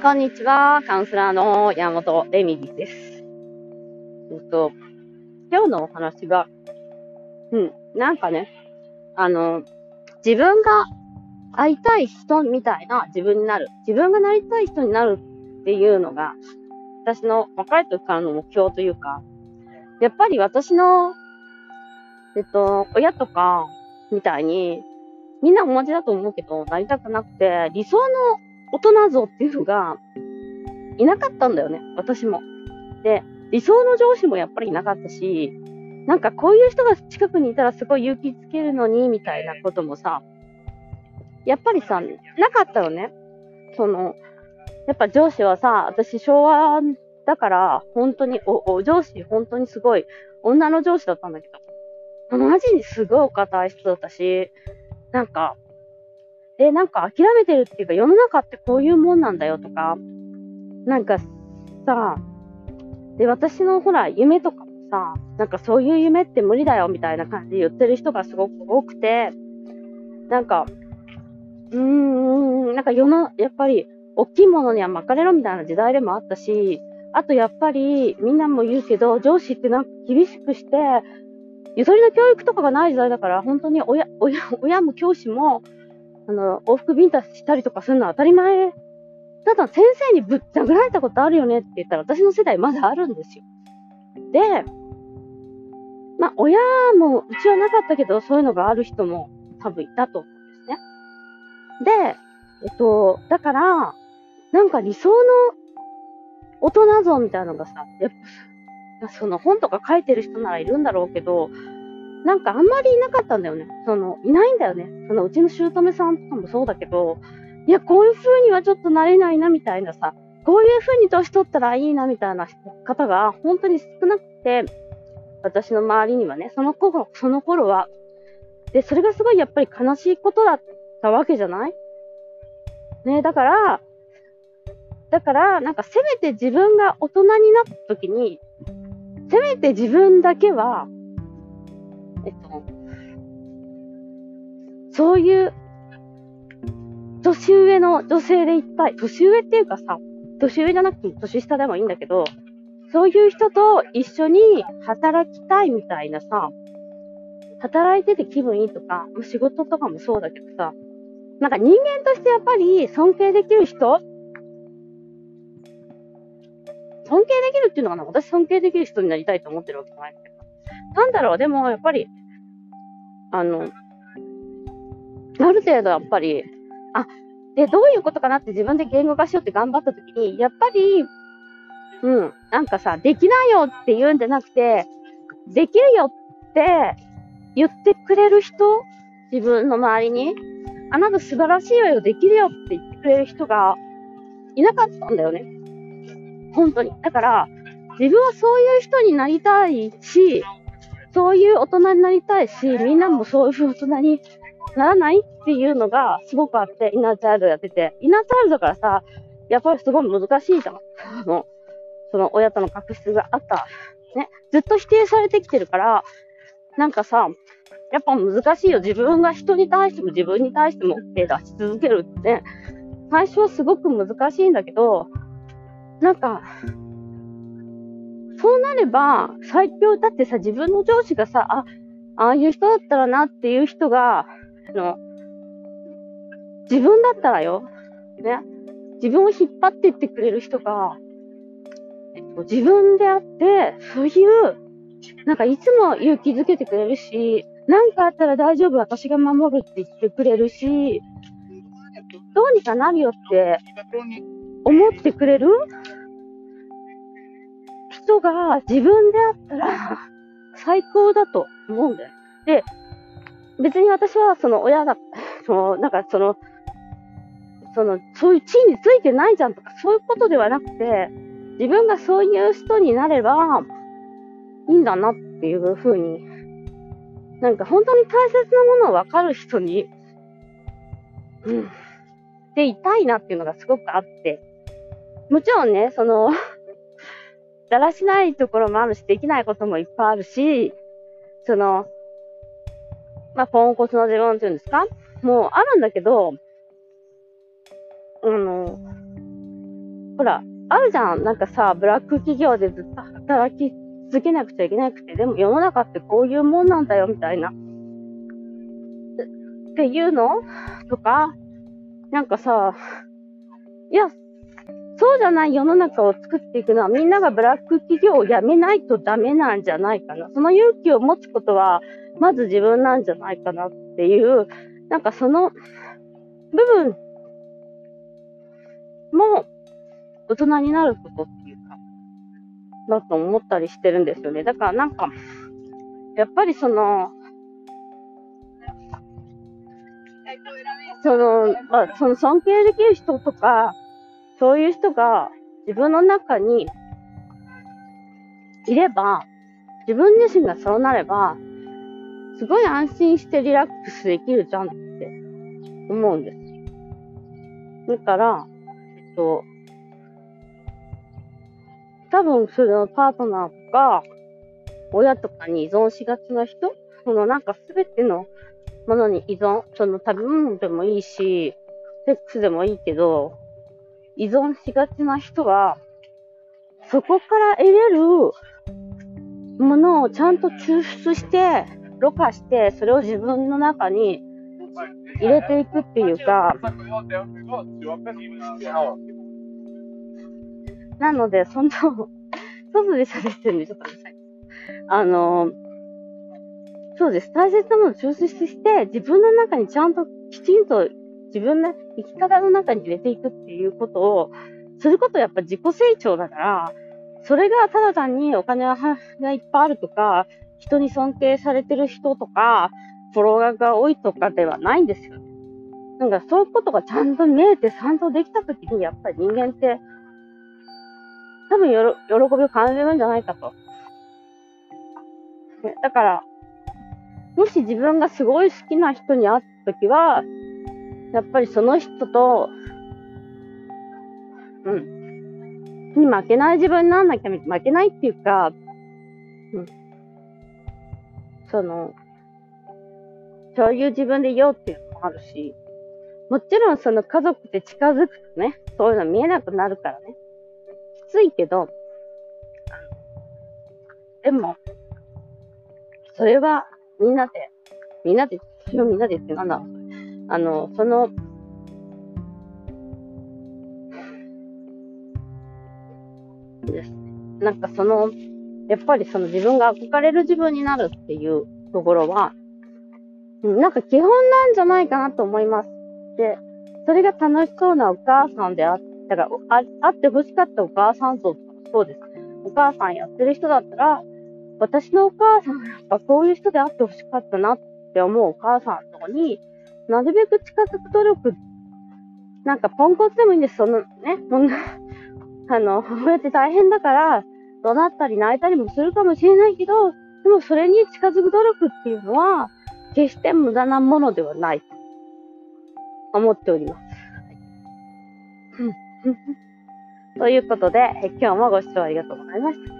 こんにちは。カウンセラーの山本レミリです。えっと、今日のお話は、うん、なんかね、あの、自分が会いたい人みたいな自分になる。自分がなりたい人になるっていうのが、私の若い時からの目標というか、やっぱり私の、えっと、親とかみたいに、みんな同じだと思うけど、なりたくなくて、理想の大人像っていうのがいなかったんだよね、私も。で、理想の上司もやっぱりいなかったし、なんかこういう人が近くにいたらすごい勇気つけるのに、みたいなこともさ、やっぱりさ、なかったのね。その、やっぱ上司はさ、私昭和だから、本当にお、お上司、本当にすごい、女の上司だったんだけど、マジにすごいお堅い人だったし、なんか、え、なんか諦めてるっていうか、世の中ってこういうもんなんだよとか、なんかさ、で、私のほら、夢とかもさ、なんかそういう夢って無理だよみたいな感じで言ってる人がすごく多くて、なんか、うーん、なんか世の、やっぱり、大きいものには巻かれろみたいな時代でもあったし、あとやっぱり、みんなも言うけど、上司ってなんか厳しくして、ゆとりの教育とかがない時代だから、本当に親、親、親も教師も、あの、往復ビンタしたりとかするのは当たり前。ただ、先生にぶっ殴られたことあるよねって言ったら、私の世代まだあるんですよ。で、まあ、親も、うちはなかったけど、そういうのがある人も多分いたと思うんですね。で、えっと、だから、なんか理想の大人像みたいなのがさ、やっぱ、その本とか書いてる人ならいるんだろうけど、なんかあんまりいなかったんだよね。その、いないんだよね。そのうちの姑さんとかもそうだけど、いや、こういう風にはちょっとなれないなみたいなさ、こういう風に年取ったらいいなみたいな方が本当に少なくて、私の周りにはね、その頃、その頃は。で、それがすごいやっぱり悲しいことだったわけじゃない？ね、だから、だから、なんかせめて自分が大人になった時に、せめて自分だけは、えっと、そういう年上の女性でいっぱい、年上っていうかさ、年上じゃなくても年下でもいいんだけど、そういう人と一緒に働きたいみたいなさ、働いてて気分いいとか、仕事とかもそうだけどさ、なんか人間としてやっぱり尊敬できる人尊敬できるっていうのかな私尊敬できる人になりたいと思ってるわけじゃないんだけど。なんだろう、でもやっぱり、あの、ある程度やっぱり、あ、で、どういうことかなって自分で言語化しようって頑張った時に、やっぱり、うん、なんかさ、できないよって言うんじゃなくて、できるよって言ってくれる人、自分の周りに、あなた素晴らしいわよ、できるよって言ってくれる人がいなかったんだよね。本当に。だから、自分はそういう人になりたいし、そういう大人になりたいし、みんなもそういう大人にならないっていうのがすごくあって、イナーチャイルドやってて、イナーチャイルドからさ、やっぱりすごい難しいじゃん。あの、その親との確執があった。ね。ずっと否定されてきてるから、なんかさ、やっぱ難しいよ。自分が人に対しても自分に対しても OK 出し続けるって、最初はすごく難しいんだけど、なんか、そうなれば、最強、だってさ、自分の上司がさ、あ、ああいう人だったらなっていう人が、あの、自分だったらよ、ね、自分を引っ張っていってくれる人が、えっと、自分であって、そういう、なんかいつも勇気づけてくれるし、なんかあったら大丈夫、私が守るって言ってくれるし、どうにかなるよって思ってくれる人が自分であったら最高だと思うんだよ。で、別に私はその親が、その、なんかその、その、そういう地位についてないじゃんとか、そういうことではなくて、自分がそういう人になればいいんだなっていうふうに、なんか本当に大切なものを分かる人に、うん、でいたいなっていうのがすごくあって、もちろんね、その、だらしないところもあるし、できないこともいっぱいあるし、その、まあ、ポンコツの自分っていうんですか？もうあるんだけど、あの、ほら、あるじゃん。なんかさ、ブラック企業でずっと働き続けなくちゃいけなくて、でも世の中ってこういうもんなんだよ、みたいな。っていうの？とか、なんかさ、いや、そうじゃない世の中を作っていくのはみんながブラック企業を辞めないとダメなんじゃないかな。その勇気を持つことは、まず自分なんじゃないかなっていう、なんかその部分も大人になることっていうか、だと思ったりしてるんですよね。だからなんか、やっぱりその、その、まあ、その尊敬できる人とか、そういう人が自分の中にいれば、自分自身がそうなれば、すごい安心してリラックスできるじゃんって思うんです。だから、えっと、多分そのパートナーとか、親とかに依存しがちな人そのなんかすべてのものに依存、その食べ物でもいいし、セックスでもいいけど、依存しがちな人は、そこから得れるものをちゃんと抽出して、ろ過して、それを自分の中に入れていくっていうか、なので、その、外で喋ってるんで、ちょっとあの、そうです。大切なものを抽出して、自分の中にちゃんときちんと自分の生き方の中に入れていくっていうことを、することやっぱ自己成長だから、それがただ単にお金がいっぱいあるとか、人に尊敬されてる人とか、フォロワーが多いとかではないんですよ。なんかそういうことがちゃんと見えて、ちゃんとできたときに、やっぱり人間って、多分よろ、喜びを感じるんじゃないかと。だから、もし自分がすごい好きな人に会ったときは、やっぱりその人と、うん。に負けない自分になんなきゃ負けないっていうか、うん。その、そういう自分でいようっていうのもあるし、もちろんその家族って近づくとね、そういうの見えなくなるからね。きついけど、でも、それはみんなで、みんなで、それをみんなでってなんだろう。あの、その、ですなんかその、やっぱりその自分が憧れる自分になるっていうところは、なんか基本なんじゃないかなと思います。で、それが楽しそうなお母さんであったら、ああって欲しかったお母さん像そうです。お母さんやってる人だったら、私のお母さんやっぱこういう人であって欲しかったなって思うお母さんのとこに、なるべく近づく努力、なんかポンコツでもいいんです。そのね、そんな、あの、母親って大変だから、怒鳴ったり泣いたりもするかもしれないけど、でもそれに近づく努力っていうのは、決して無駄なものではないと思っております。ということで、今日もご視聴ありがとうございました。